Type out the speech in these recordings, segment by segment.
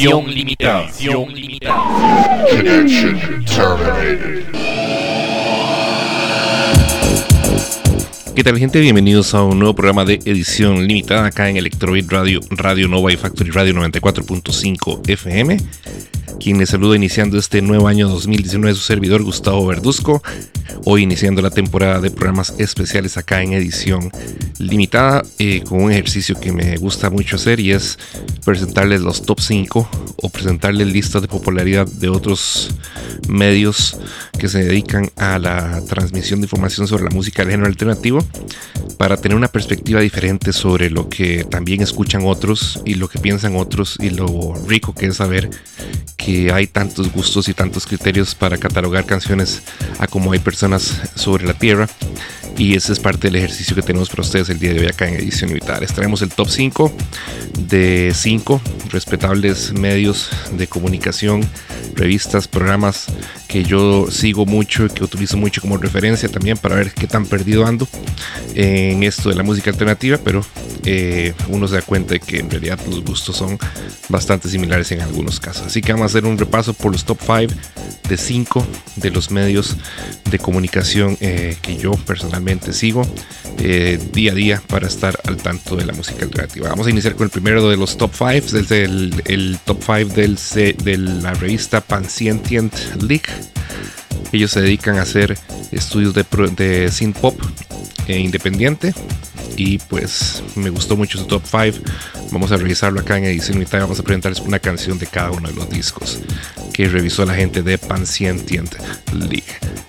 Edición limitada. Edición limitada. Connection terminated. ¿Qué tal gente? Bienvenidos a un nuevo programa de edición limitada acá en Electroid Radio, Radio Nova y Factory Radio 94.5 FM. Quien les saluda iniciando este nuevo año 2019 su servidor Gustavo Verduzco. Hoy iniciando la temporada de programas especiales acá en edición limitada eh, con un ejercicio que me gusta mucho hacer y es presentarles los top 5 o presentarles listas de popularidad de otros medios que se dedican a la transmisión de información sobre la música del género alternativo para tener una perspectiva diferente sobre lo que también escuchan otros y lo que piensan otros y lo rico que es saber que hay tantos gustos y tantos criterios para catalogar canciones a como hay personas sobre la tierra y ese es parte del ejercicio que tenemos para ustedes el día de hoy acá en edición limitada. Traemos el top 5 de 5 respetables medios de comunicación, revistas, programas que yo sigo mucho y que utilizo mucho como referencia también para ver qué tan perdido ando en esto de la música alternativa, pero eh, uno se da cuenta de que en realidad los gustos son bastante similares en algunos casos. Así que vamos a hacer un repaso por los top 5 de 5 de los medios de comunicación eh, que yo personalmente sigo eh, día a día para estar al tanto de la música alternativa. Vamos a iniciar con el primero de los top 5, desde el, el top 5 del, de la revista Panscient League. Ellos se dedican a hacer estudios de, de synth pop eh, independiente y pues me gustó mucho su top 5. Vamos a revisarlo acá en edición limitada. Vamos a presentarles una canción de cada uno de los discos que revisó la gente de Panscient League.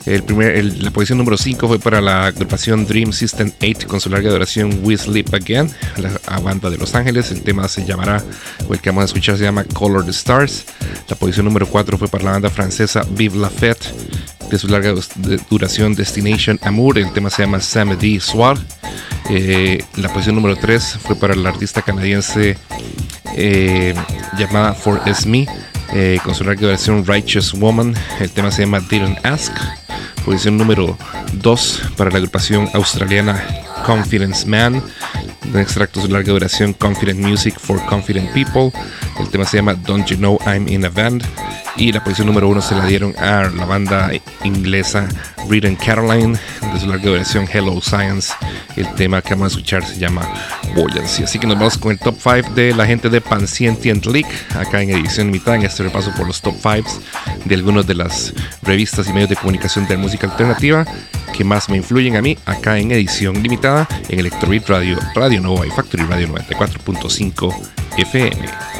El primer, la posición número 5 fue para la agrupación Dream System 8 con su larga duración We Sleep Again, la banda de Los Ángeles. El tema se llamará, o el que vamos a escuchar se llama Color the Stars. La posición número 4 fue para la banda francesa Vive la Fête de su larga duración Destination Amour. El tema se llama Samedi Soir. Eh, la posición número 3 fue para la artista canadiense eh, llamada For Es Me. Eh, con su larga duración Righteous Woman. El tema se llama Didn't Ask. Posición número 2 para la agrupación australiana Confidence Man. Un extracto de larga duración Confident Music for Confident People. El tema se llama Don't You Know I'm in a Band. Y la posición número 1 se la dieron a la banda inglesa Reed and Caroline de su larga duración Hello Science. El tema que vamos a escuchar se llama Buoyancy. Así que nos vamos con el top 5 de la gente de Panscient League, acá en edición limitada, en este repaso por los top 5 de algunas de las revistas y medios de comunicación de música alternativa que más me influyen a mí, acá en edición limitada, en Electrobeat Radio, Radio Nova y Factory Radio 94.5 FM.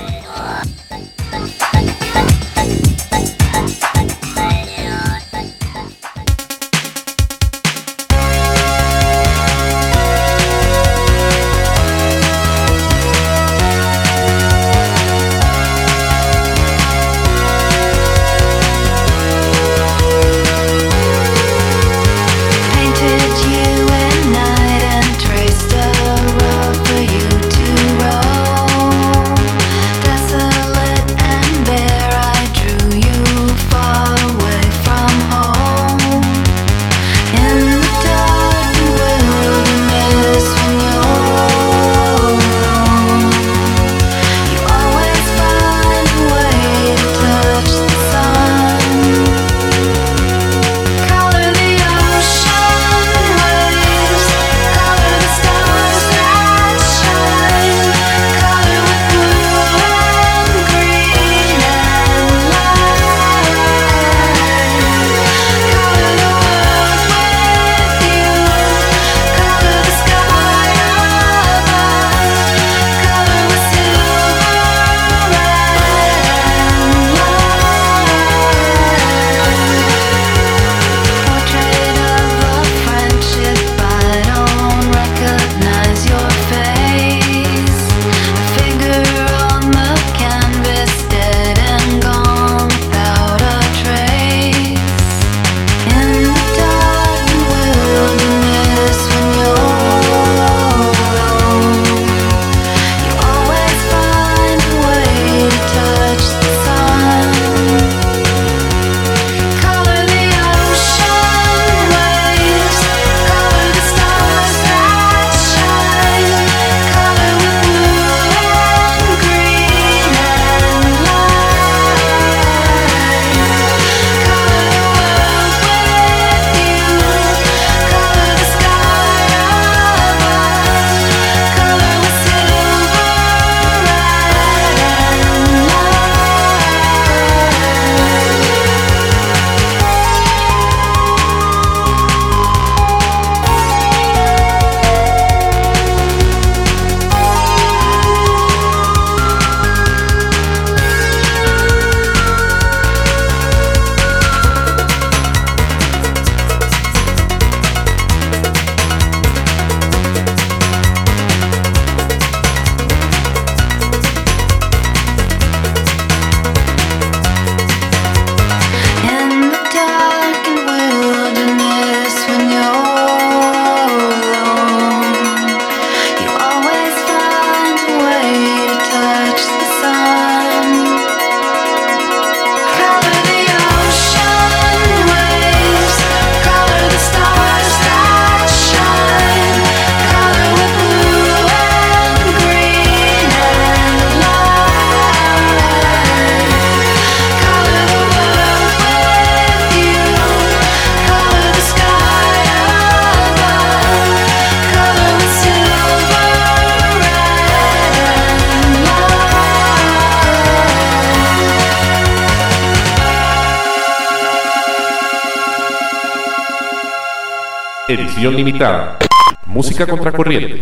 Limitada. Música contracorriente.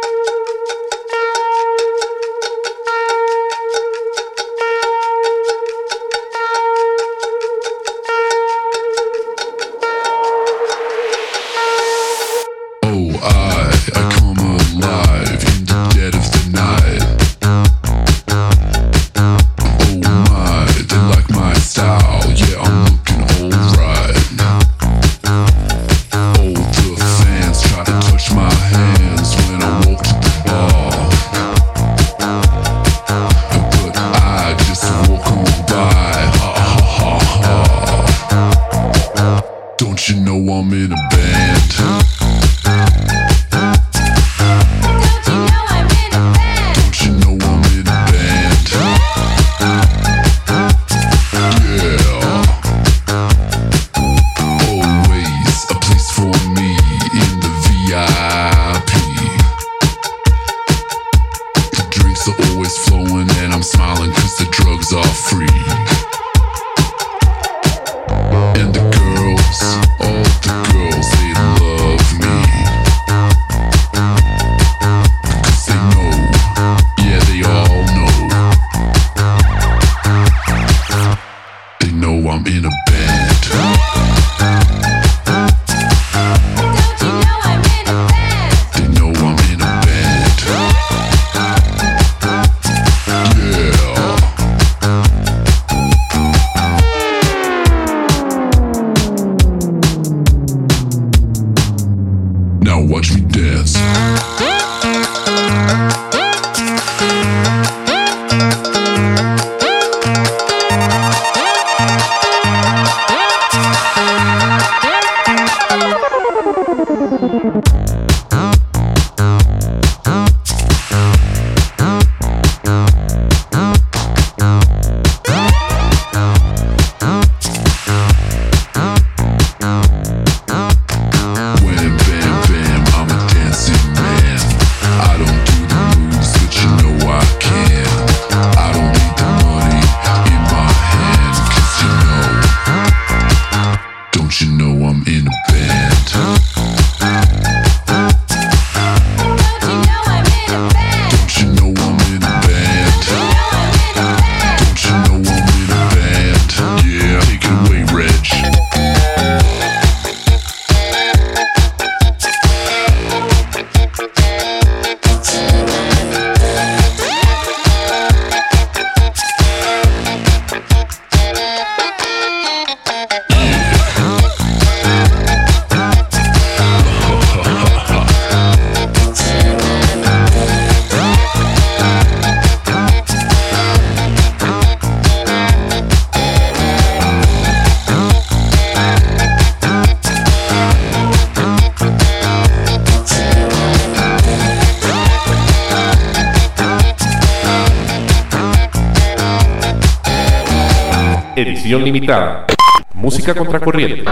Edición limitada. Música contracorriente.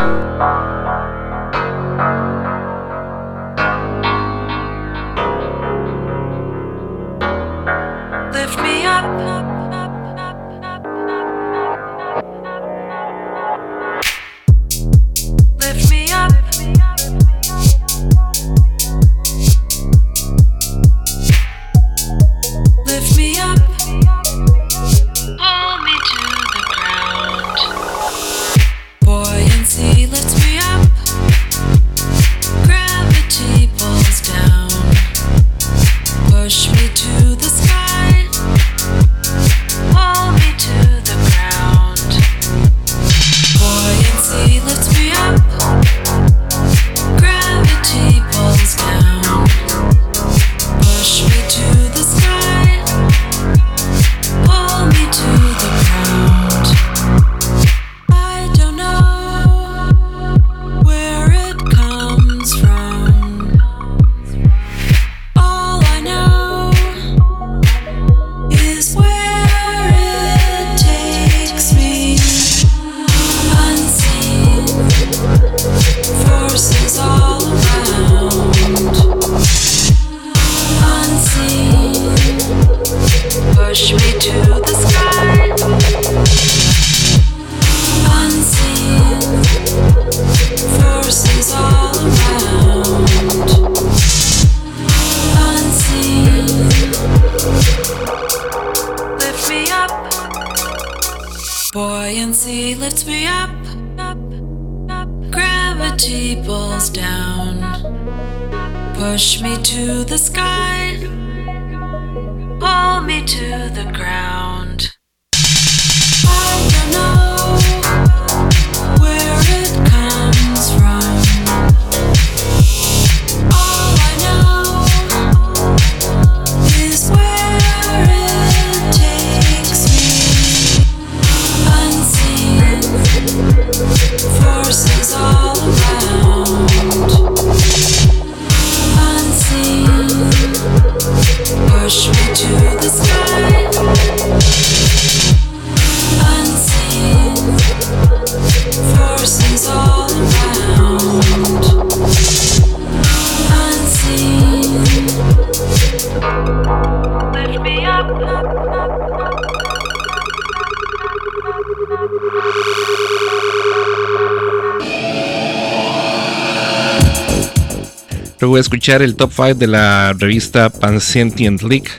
El top 5 de la revista Pansentient League,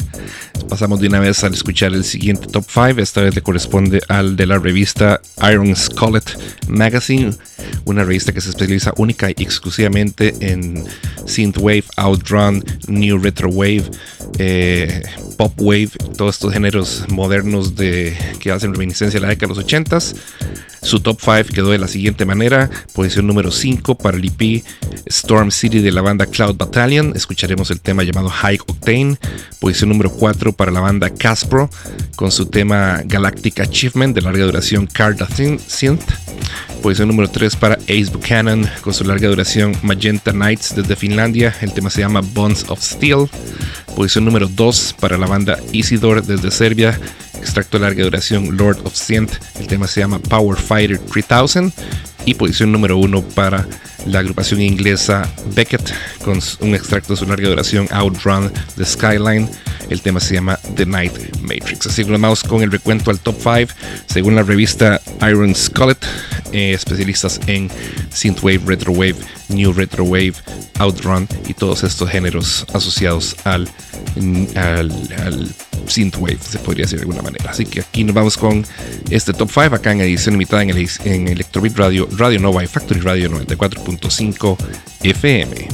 pasamos de una vez al escuchar el siguiente top 5. Esta vez le corresponde al de la revista Iron Skullet Magazine, una revista que se especializa única y exclusivamente en synthwave, outrun, new retrowave, eh, pop wave, todos estos géneros modernos de que hacen reminiscencia a la década de los 80s. Su top 5 quedó de la siguiente manera: posición número 5 para el EP Storm City de la banda Cloud Battalion. Escucharemos el tema llamado High Octane. Posición número 4 para la banda Caspro con su tema Galactic Achievement de larga duración Carda Synth. Posición número 3 para Ace Buchanan con su larga duración Magenta Nights desde Finlandia. El tema se llama Bonds of Steel. Posición número 2 para la banda Isidor desde Serbia. Extracto de larga duración Lord of Synth. El tema se llama Power Fighter 3000. Y posición número 1 para la agrupación inglesa Beckett con un extracto de su larga duración Outrun The Skyline. El tema se llama The Night Matrix. Así que vamos con el recuento al top 5 según la revista Iron Skullet, eh, especialistas en synthwave, retrowave, new retrowave, outrun y todos estos géneros asociados al, al, al synthwave, se podría decir de alguna manera. Así que aquí nos vamos con este top 5 acá en edición limitada en, el, en Electrobit Radio, Radio Nova y Factory Radio 94.5 FM.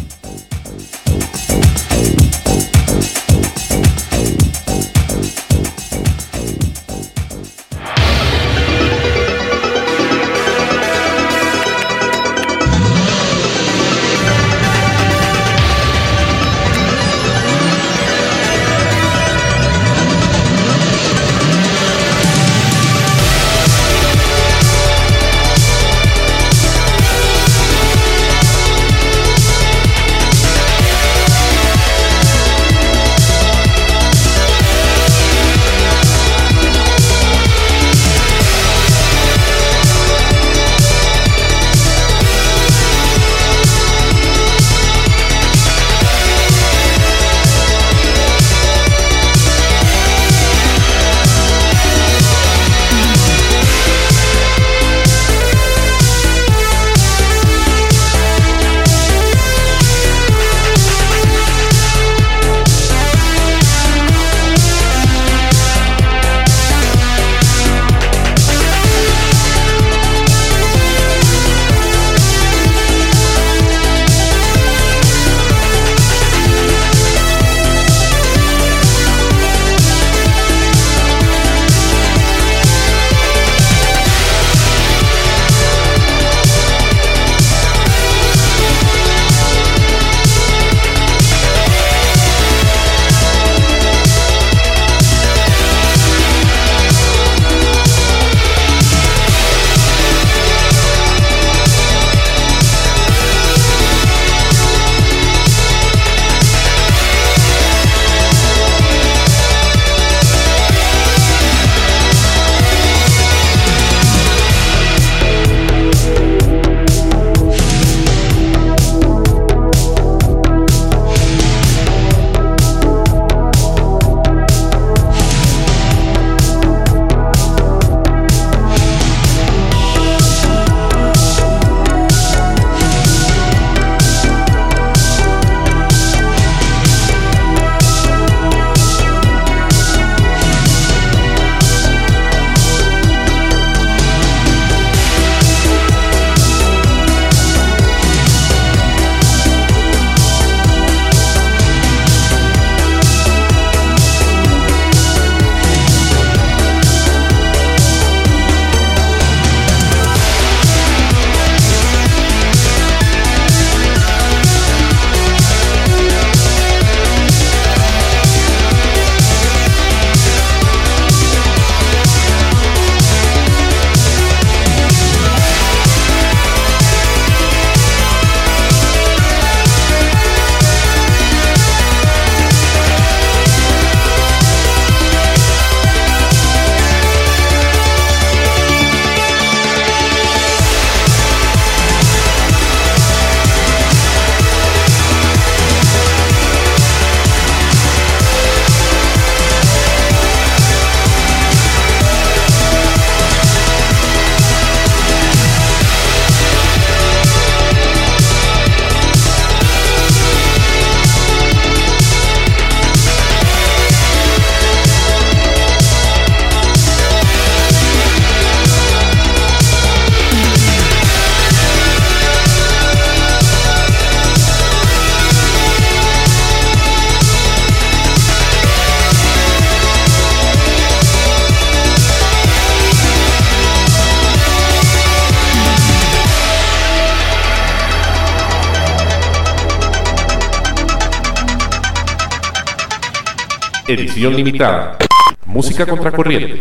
Edición limitada. Música contracorriente.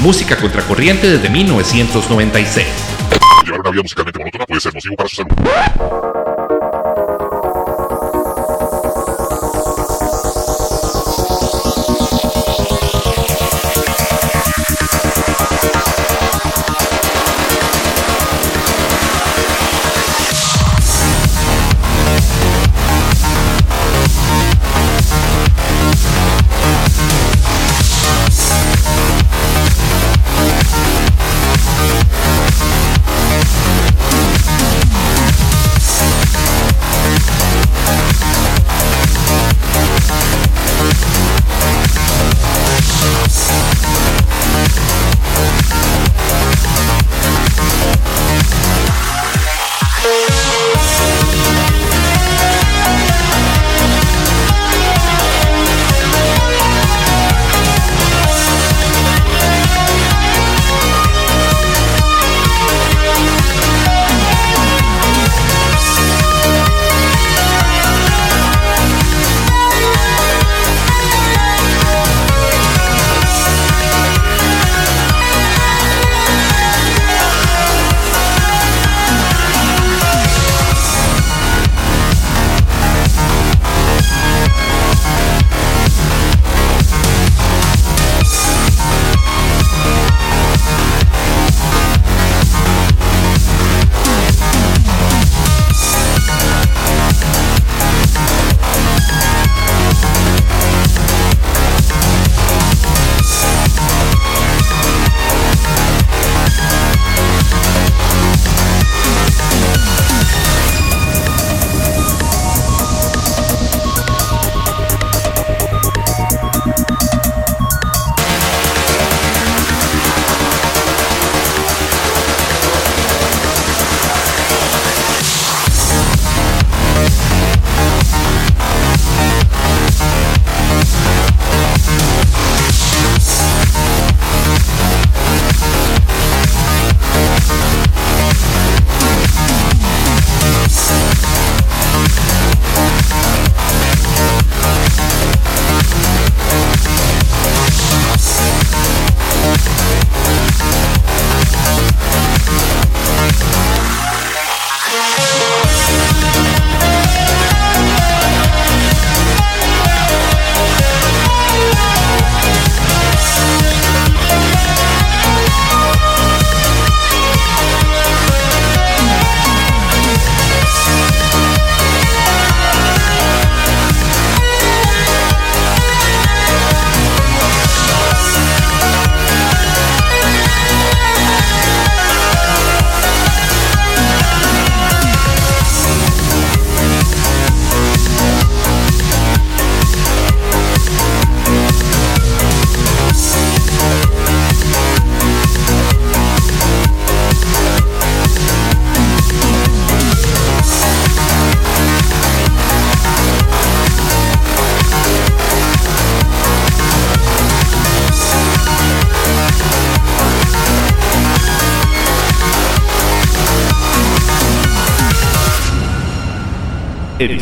música contracorriente desde 1996. Llevar una vida musicalmente monótona puede ser nocivo para su salud.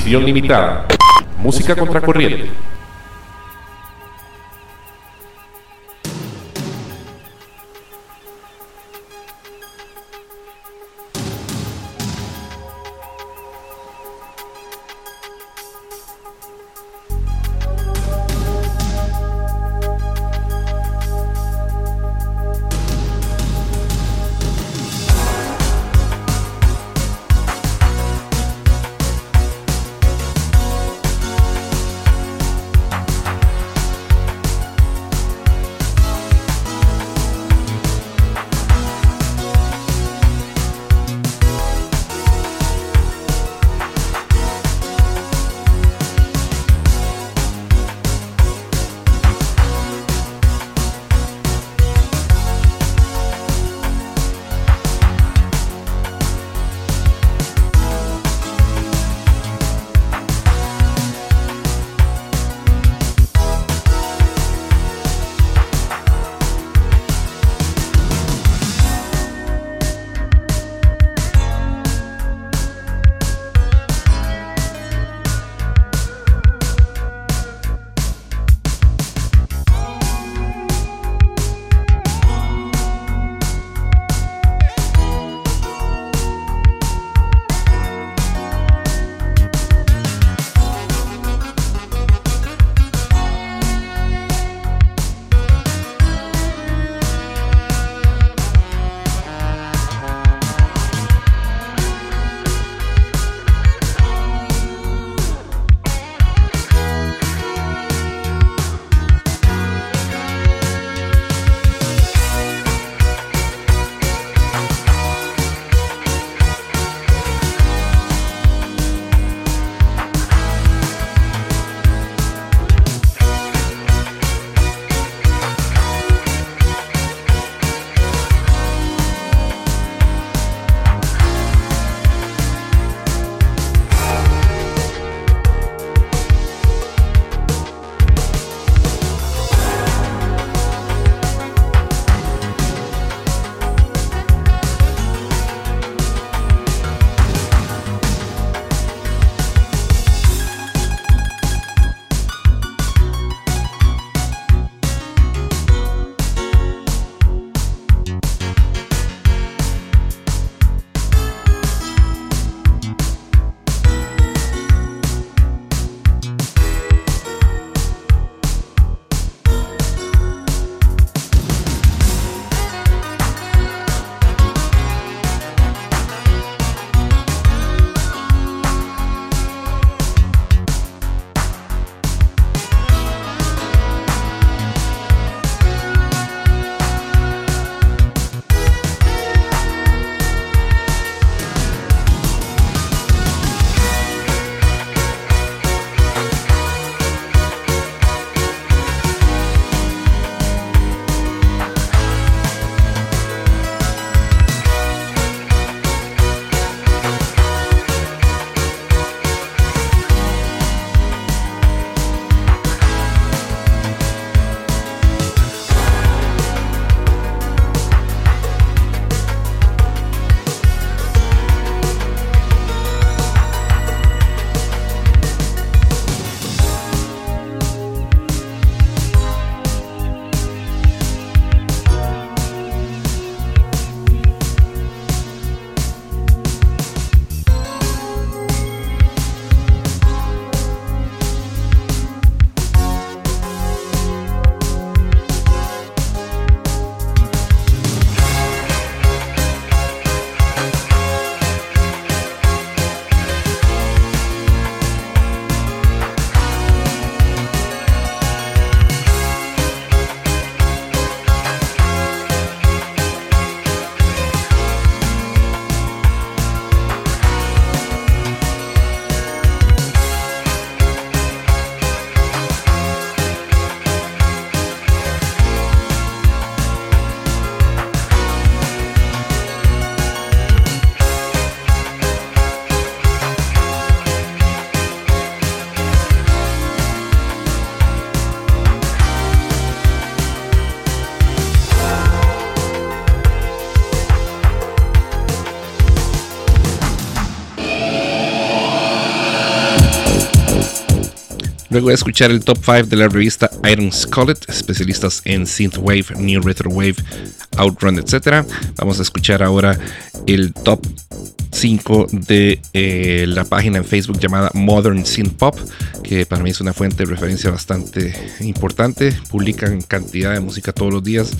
Edición limitada. Música contracorriente. Luego de escuchar el top 5 de la revista Iron Scullet, especialistas en synthwave, new retro wave, outrun, etc. Vamos a escuchar ahora el top 5 de eh, la página en Facebook llamada Modern Synth Pop, que para mí es una fuente de referencia bastante importante. Publican cantidad de música todos los días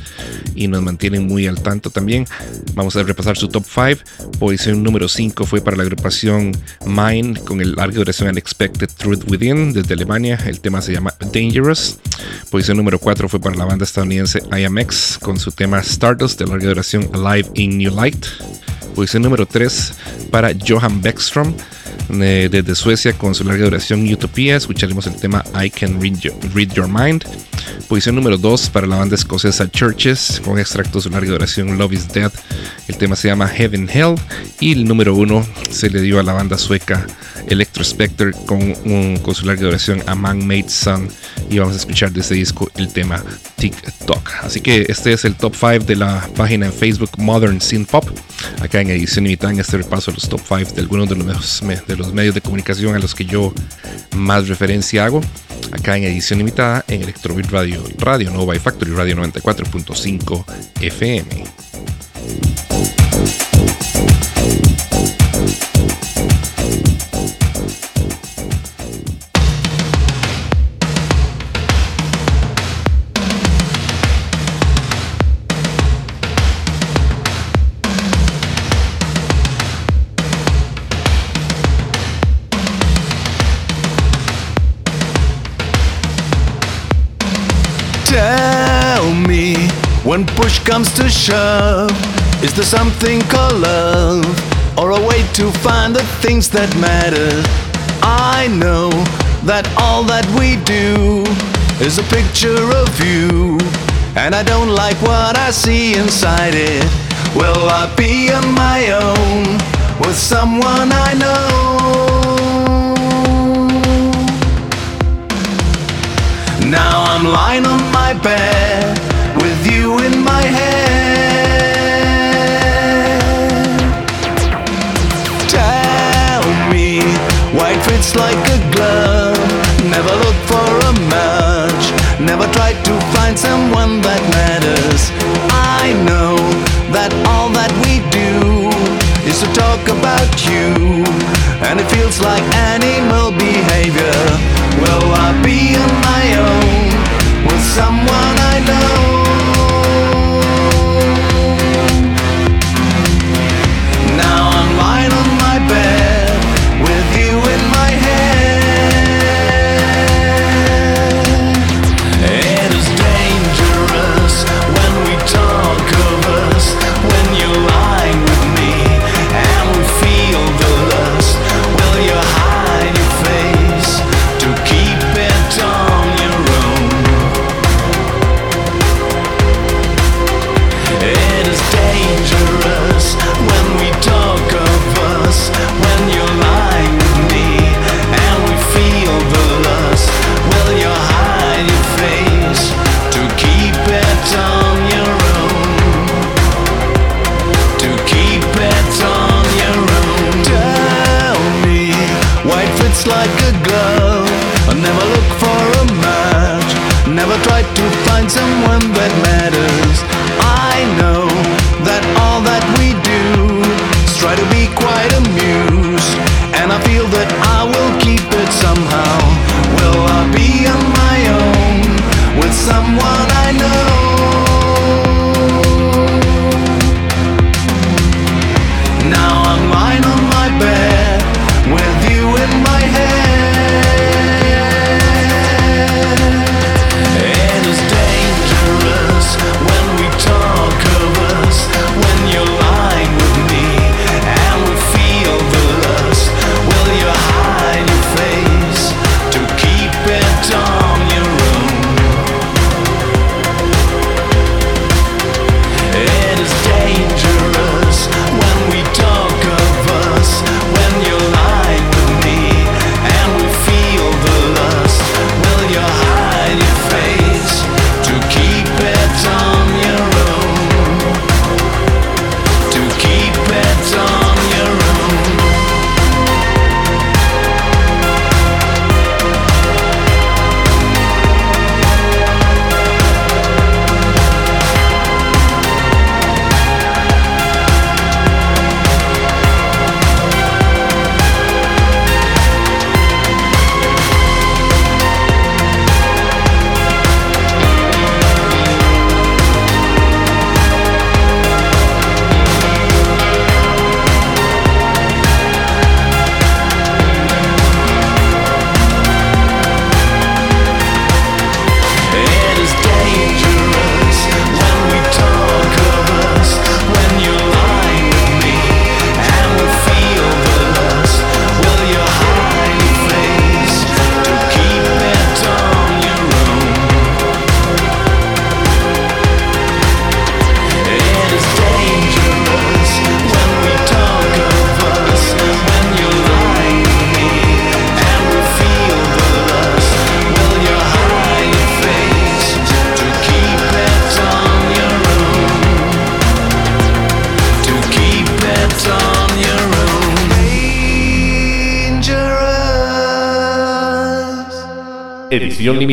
y nos mantienen muy al tanto también. Vamos a repasar su top 5. Posición número 5 fue para la agrupación Mind con el larga duración Unexpected Truth Within desde Alemania. El tema se llama Dangerous. Posición número 4 fue para la banda estadounidense IMX con su tema Stardust de larga duración Alive in New Light. Posición número 3 para Johan Beckstrom eh, desde Suecia con su larga duración Utopia. Escucharemos el tema I Can Read Your, Read Your Mind. Posición número 2 para la banda escocesa Churches con extracto de su larga duración Love is Dead. El tema se llama Heaven Hell. Y el número 1 se le dio a la banda sueca Electro Spectre con, un- con su larga duración A Man Made Sun. Y vamos a escuchar de ese disco el tema TikTok. Así que este es el top 5 de la página en Facebook Modern Synth Pop. Acá en edición limitada en este repaso a los top 5 de algunos de los, me- de los medios de comunicación a los que yo más referencia hago. Acá en edición limitada en Electrobit Radio, Radio Nova y Factory Radio 94.5 FM. When push comes to shove, is there something called love or a way to find the things that matter? I know that all that we do is a picture of you, and I don't like what I see inside it. Will I be on my own with someone I know? Now I'm lying on my bed my head. Tell me why it fits like a glove. Never look for a match. Never try to find someone that matters. I know that all that we do is to talk about you, and it feels like animal behavior. Will I be on my own with someone I know?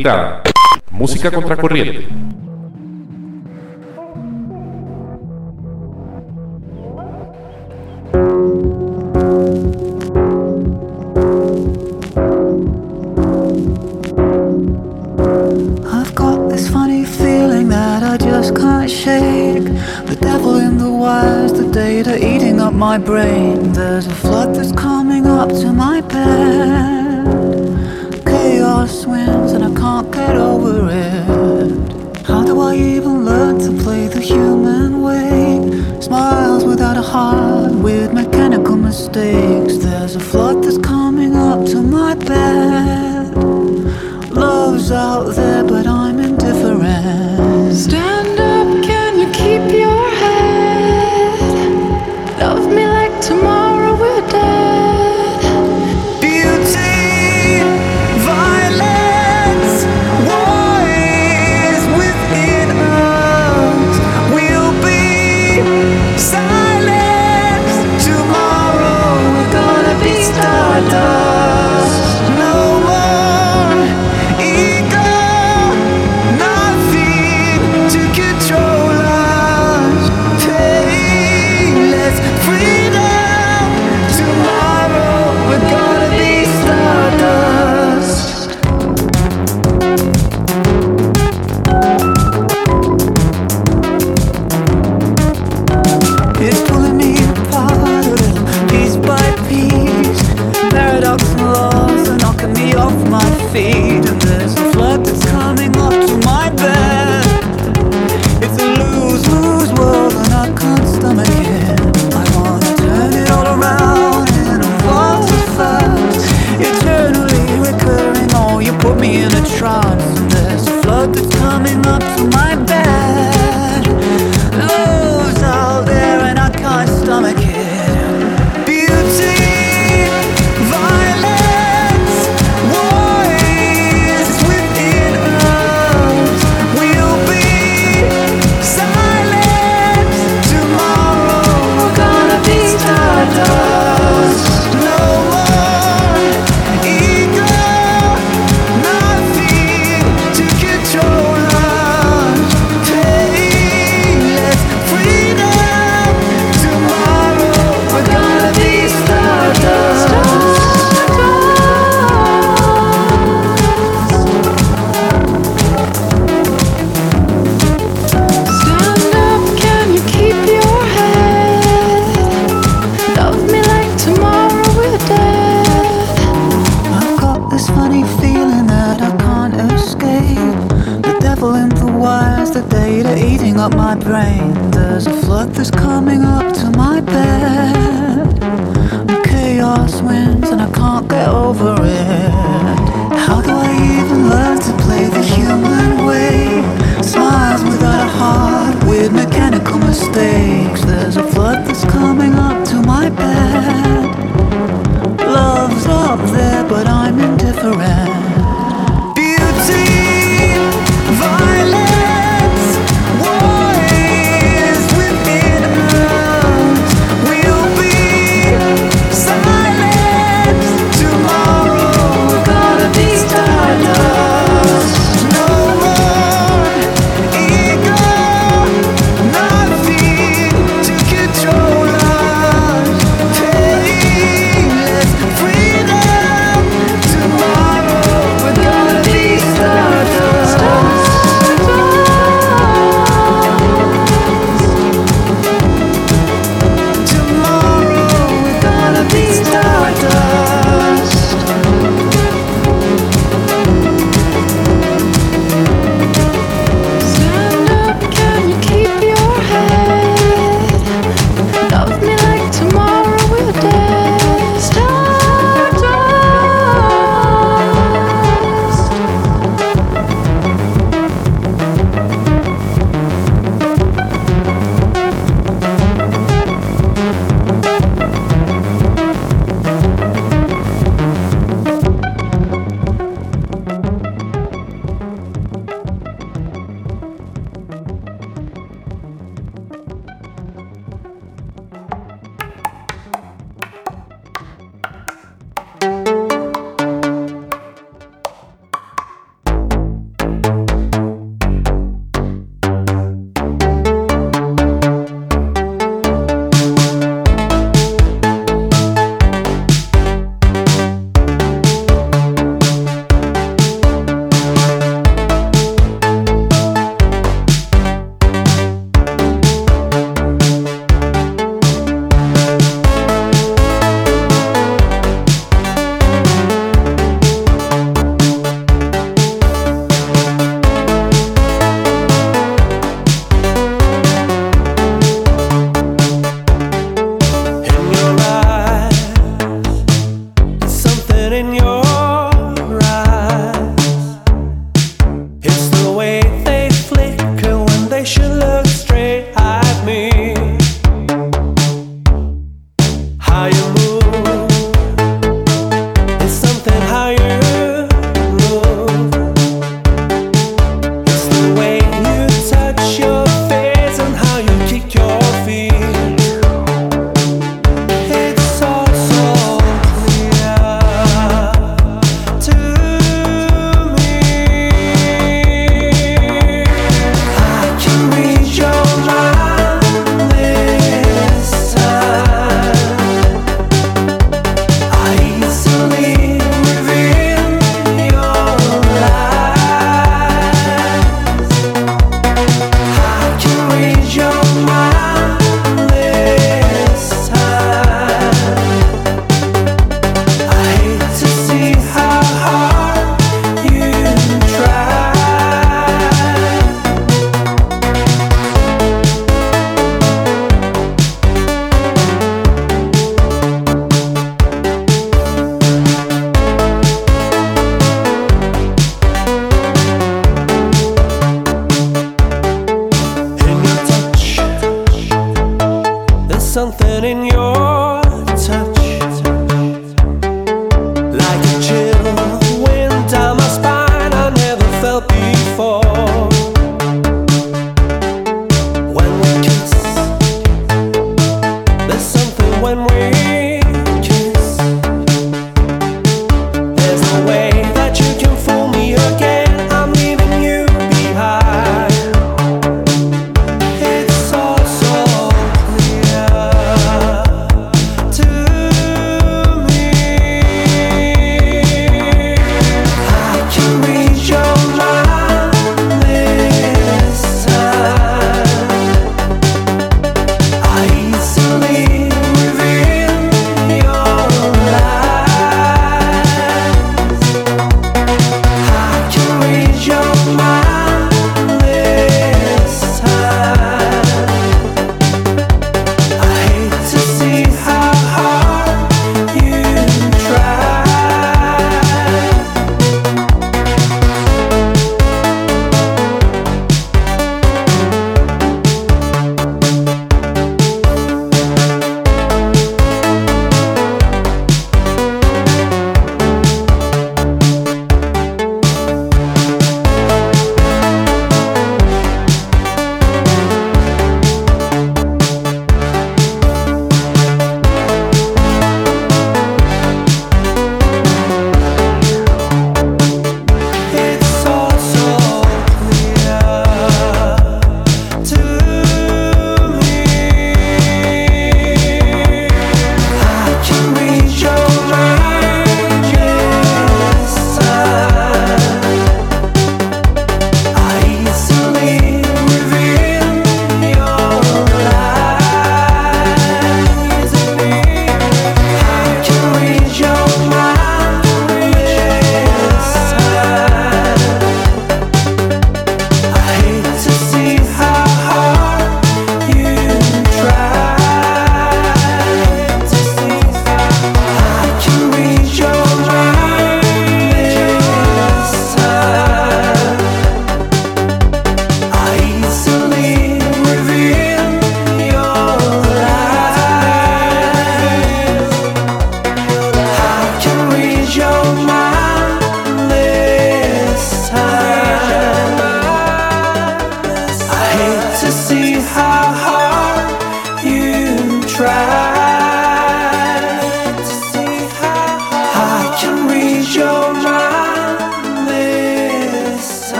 Limitada. Música contracorriente.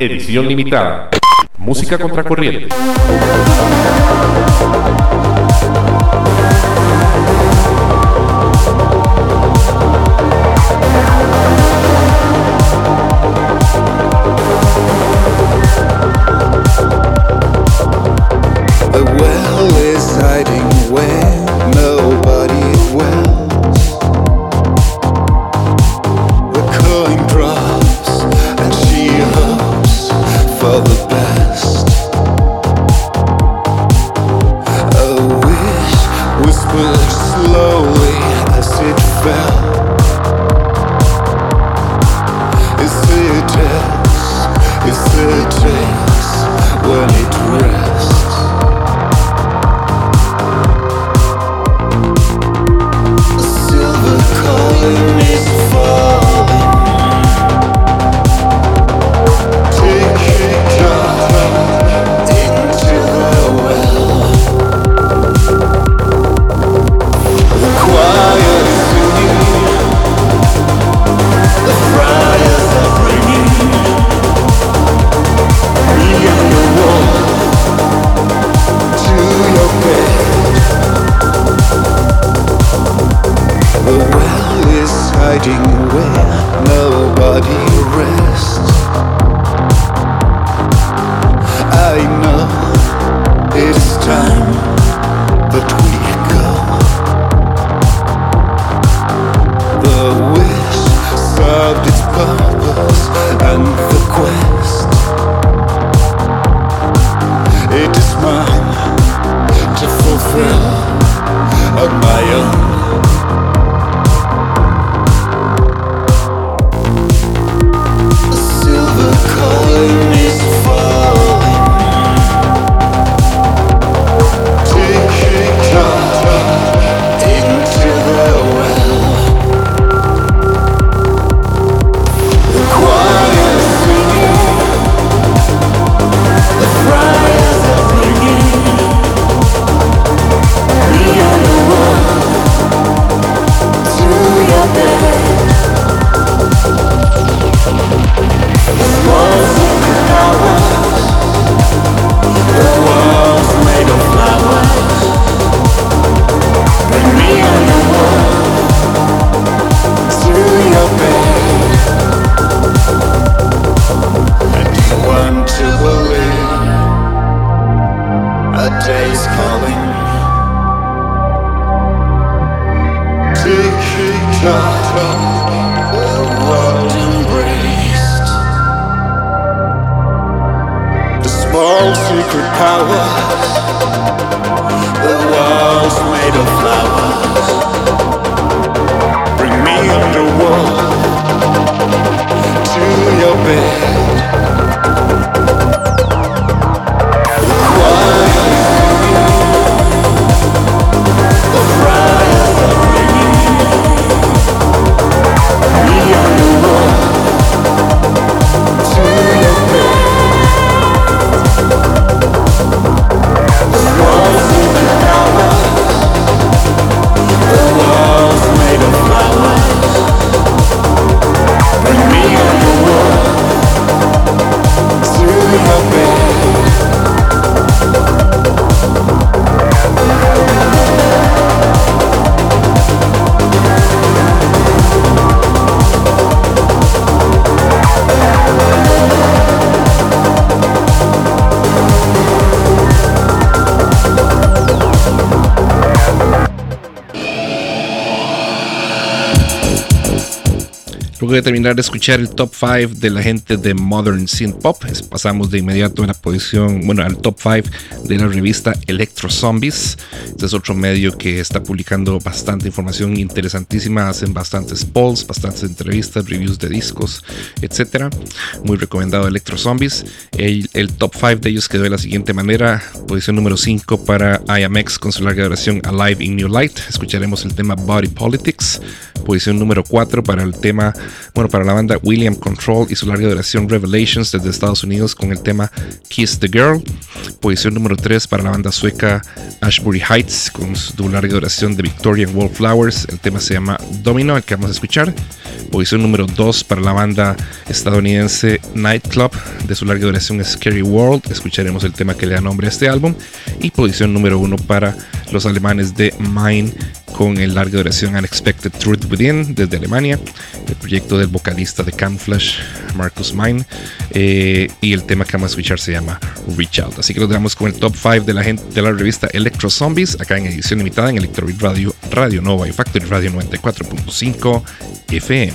Edición limitada. Música contracorriente. Luego de terminar de escuchar el top 5 de la gente de Modern Synth Pop, pasamos de inmediato a la posición, bueno, al top 5 de la revista Electro Zombies. Este es otro medio que está publicando bastante información interesantísima, hacen bastantes polls, bastantes entrevistas, reviews de discos, etcétera. Muy recomendado Electro Zombies. El, el top 5 de ellos quedó de la siguiente manera: posición número 5 para IMX con su larga duración Alive in New Light. Escucharemos el tema Body Politics. Posición número 4 para el tema, bueno, para la banda William Control y su larga duración Revelations desde Estados Unidos con el tema Kiss the Girl. Posición número 3 para la banda sueca Ashbury Heights con su larga duración de Victorian Wallflowers. El tema se llama Domino, el que vamos a escuchar. Posición número 2 para la banda estadounidense Nightclub de su larga duración Scary World. Escucharemos el tema que le da nombre a este álbum. Y posición número 1 para los alemanes de Mine con el larga duración Unexpected Truth Within desde Alemania, el proyecto del vocalista de Camouflage, Marcus Mine, eh, y el tema que vamos a escuchar se llama Reach Out. Así que nos damos con el top 5 de la gente de la revista Electro Zombies, acá en edición limitada en Electrobeat Radio, Radio Nova y Factory Radio 94.5 FM.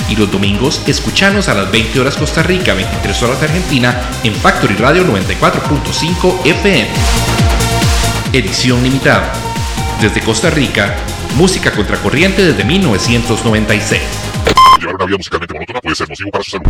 Y los domingos escuchanos a las 20 horas Costa Rica, 23 horas Argentina en Factory Radio 94.5 FM. Edición limitada. Desde Costa Rica, música contracorriente desde 1996. Llevar una vida musicalmente monótona puede ser nocivo para su salud.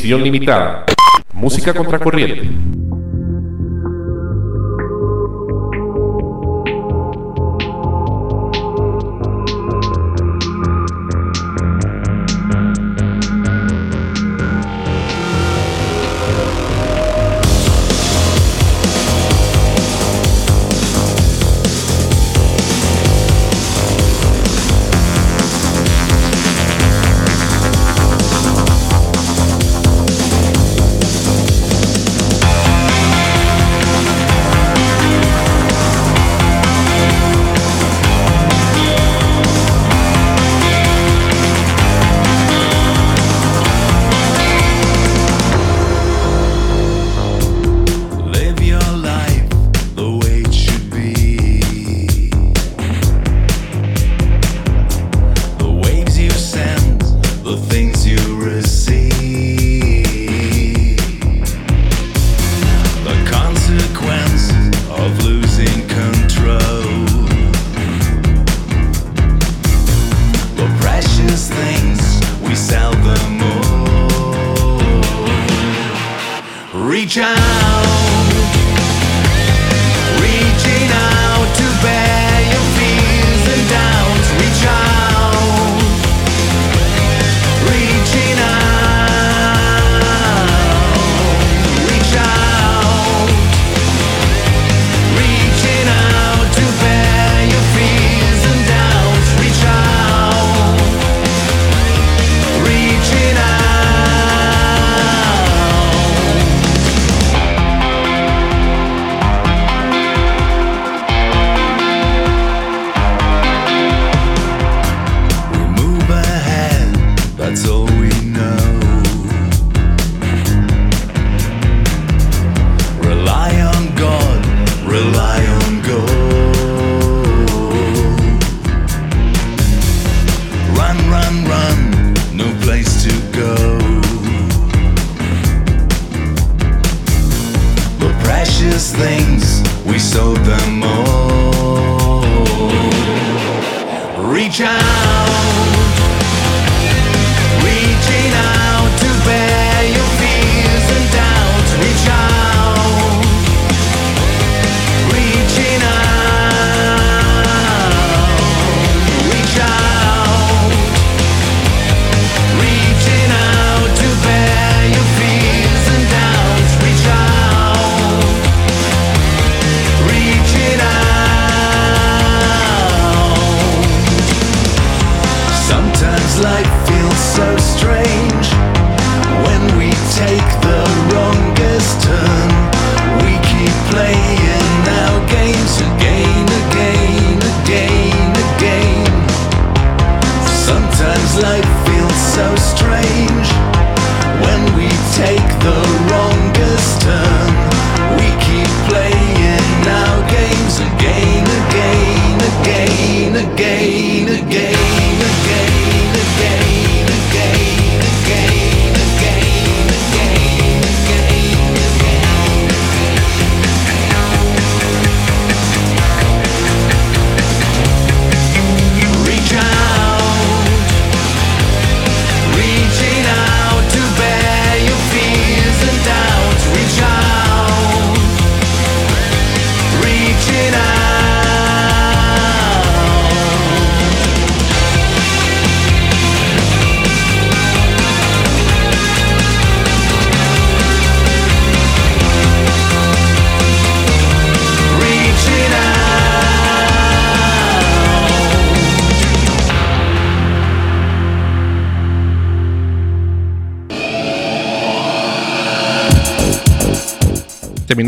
Edición limitada. Música contracorriente.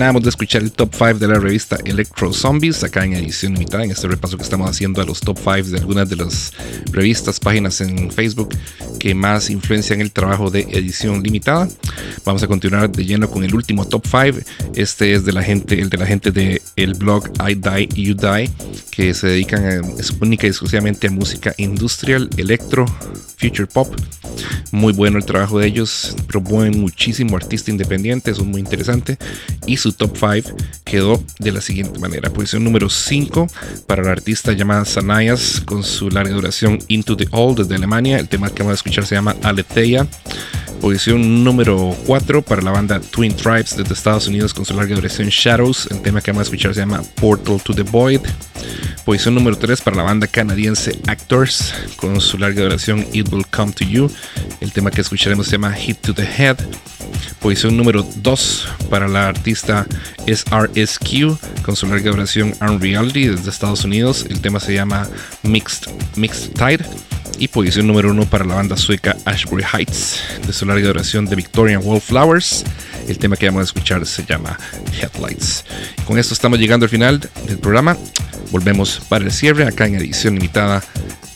Terminamos de escuchar el top 5 de la revista Electro Zombies, acá en edición limitada, en este repaso que estamos haciendo a los top 5 de algunas de las revistas, páginas en Facebook que más influencian el trabajo de edición limitada. Vamos a continuar de lleno con el último top 5. Este es de la gente, el de la gente de el blog I Die You Die, que se dedican a, es única y exclusivamente a música industrial, electro, future pop. Muy bueno el trabajo de ellos, promueven muchísimo artista independiente, eso es muy interesante. Y su top 5 quedó de la siguiente manera: posición número 5 para la artista llamada Sanayas con su larga duración Into the All desde Alemania. El tema que vamos a escuchar se llama Aletheia. Posición número 4 para la banda Twin Tribes desde Estados Unidos con su larga duración Shadows. El tema que vamos a escuchar se llama Portal to the Void. Posición número 3 para la banda canadiense Actors con su larga duración It Will Come to You. El tema que escucharemos se llama Hit to the Head. Posición número 2 para la artista SRSQ con su larga duración Unreality desde Estados Unidos. El tema se llama Mixed, Mixed Tide. Y posición número 1 para la banda sueca Ashbury Heights de su larga duración de Victorian Wallflowers. El tema que vamos a escuchar se llama Headlights. Con esto estamos llegando al final del programa. Volvemos para el cierre acá en edición limitada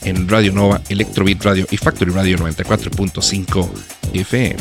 en Radio Nova, Electrobeat Radio y Factory Radio 94.5 FM.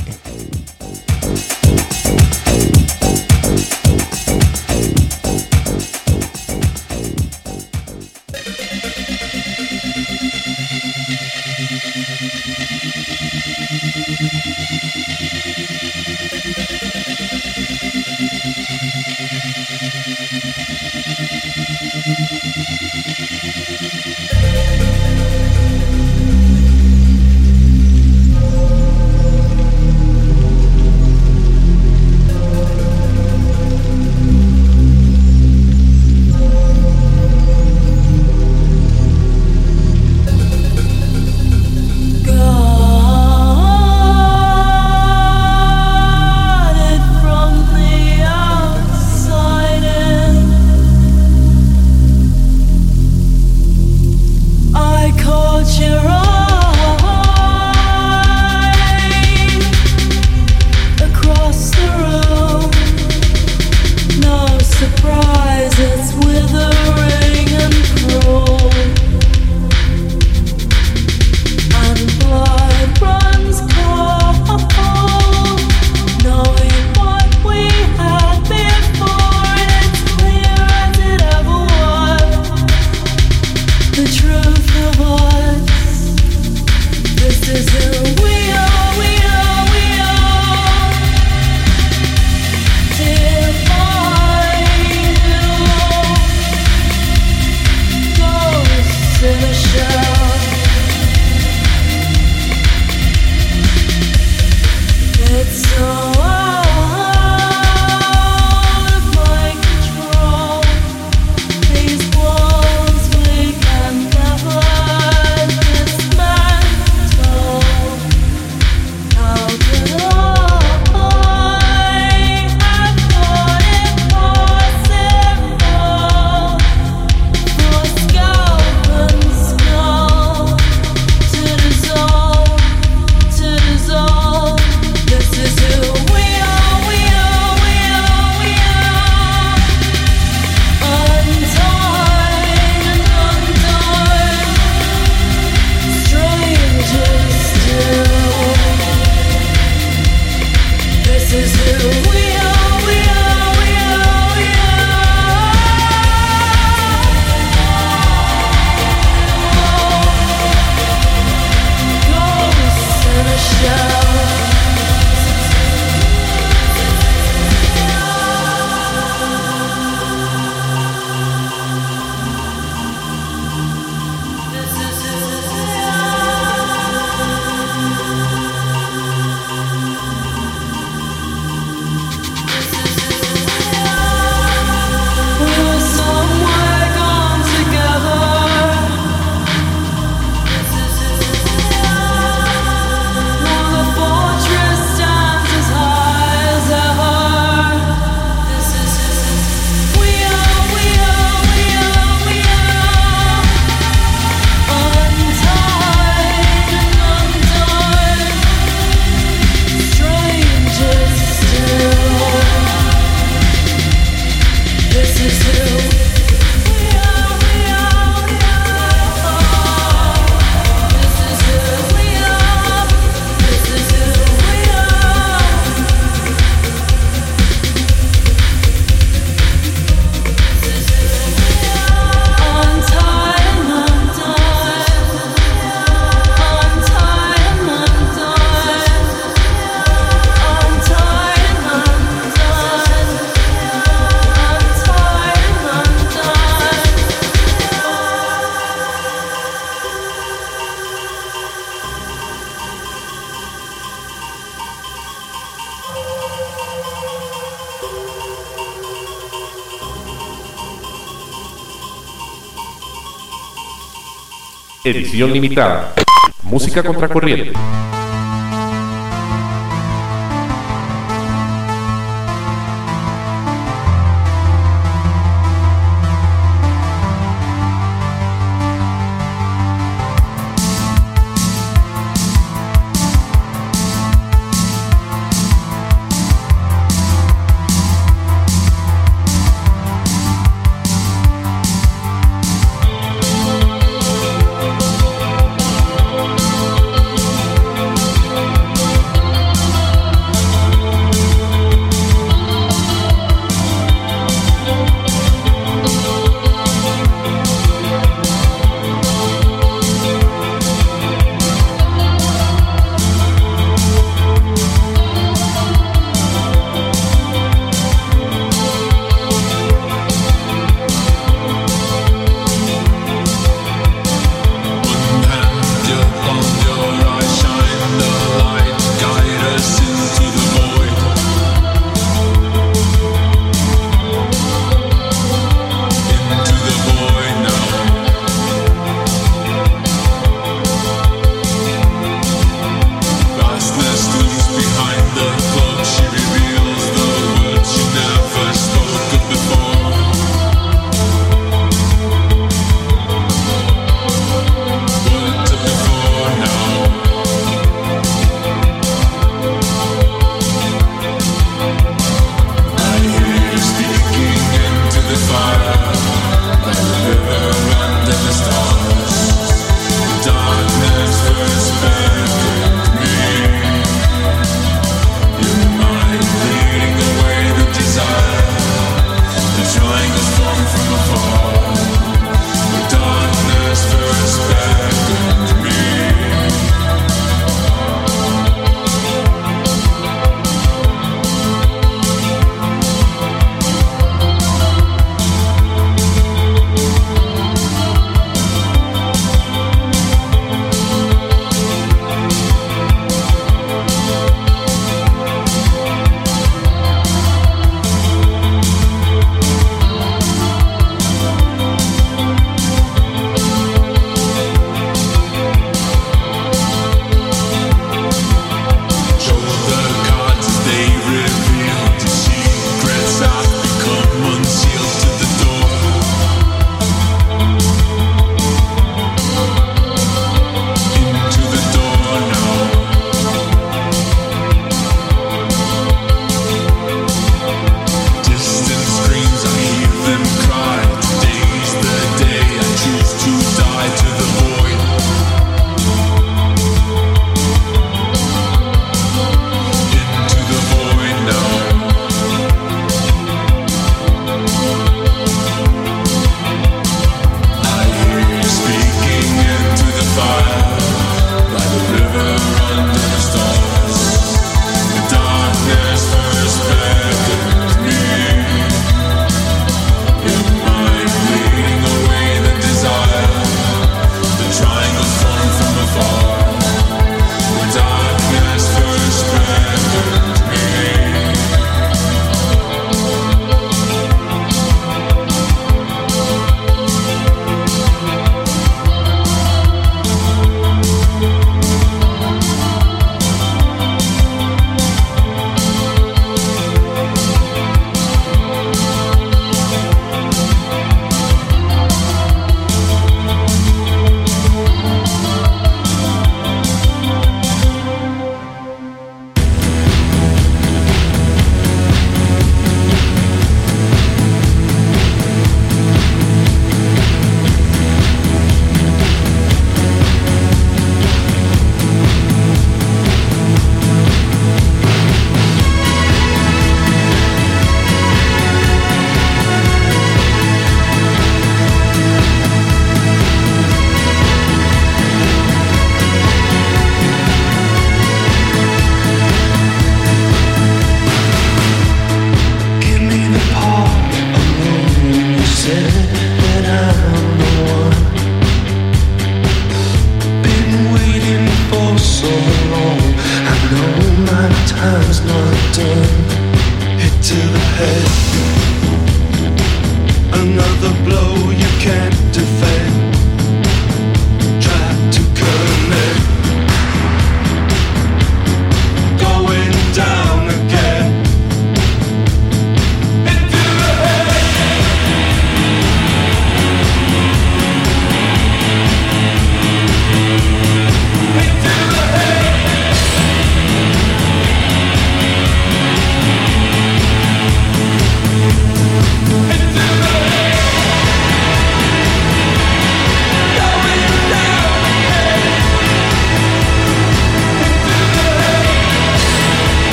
Edición limitada. Música contracorriente.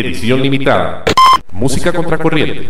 Edición limitada. Música contracorriente.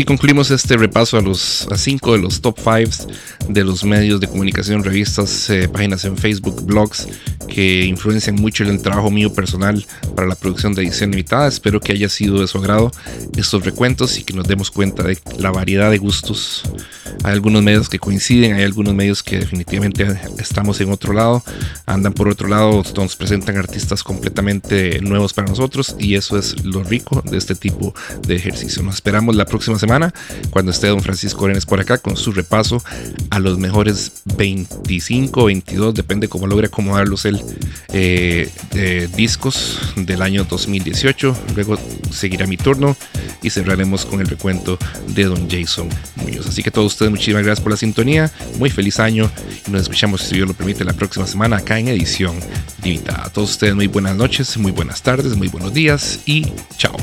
Así concluimos este repaso a los a cinco de los top 5 de los medios de comunicación, revistas, eh, páginas en Facebook, blogs que influencian mucho en el trabajo mío personal para la producción de edición limitada. Espero que haya sido de su agrado estos recuentos y que nos demos cuenta de la variedad de gustos. Hay algunos medios que coinciden, hay algunos medios que definitivamente estamos en otro lado, andan por otro lado, nos presentan artistas completamente nuevos para nosotros y eso es lo rico de este tipo de ejercicio. Nos esperamos la próxima semana cuando esté don Francisco Orenes por acá con su repaso a los mejores 25, 22, depende cómo logre acomodarlos él, eh, discos del año 2018. Luego seguirá mi turno y cerraremos con el recuento de don Jason Muñoz. Así que todos ustedes muchísimas gracias por la sintonía, muy feliz año nos escuchamos si Dios lo permite la próxima semana acá en edición limitada. A todos ustedes muy buenas noches, muy buenas tardes, muy buenos días y chao.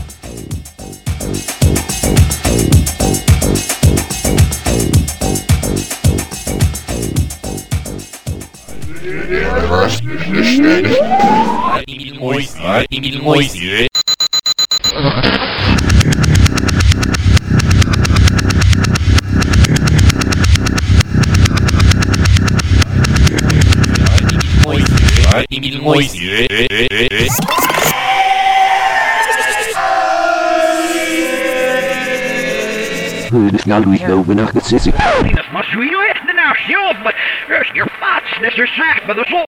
Galway over naar het zitten. Dat was de naam your but the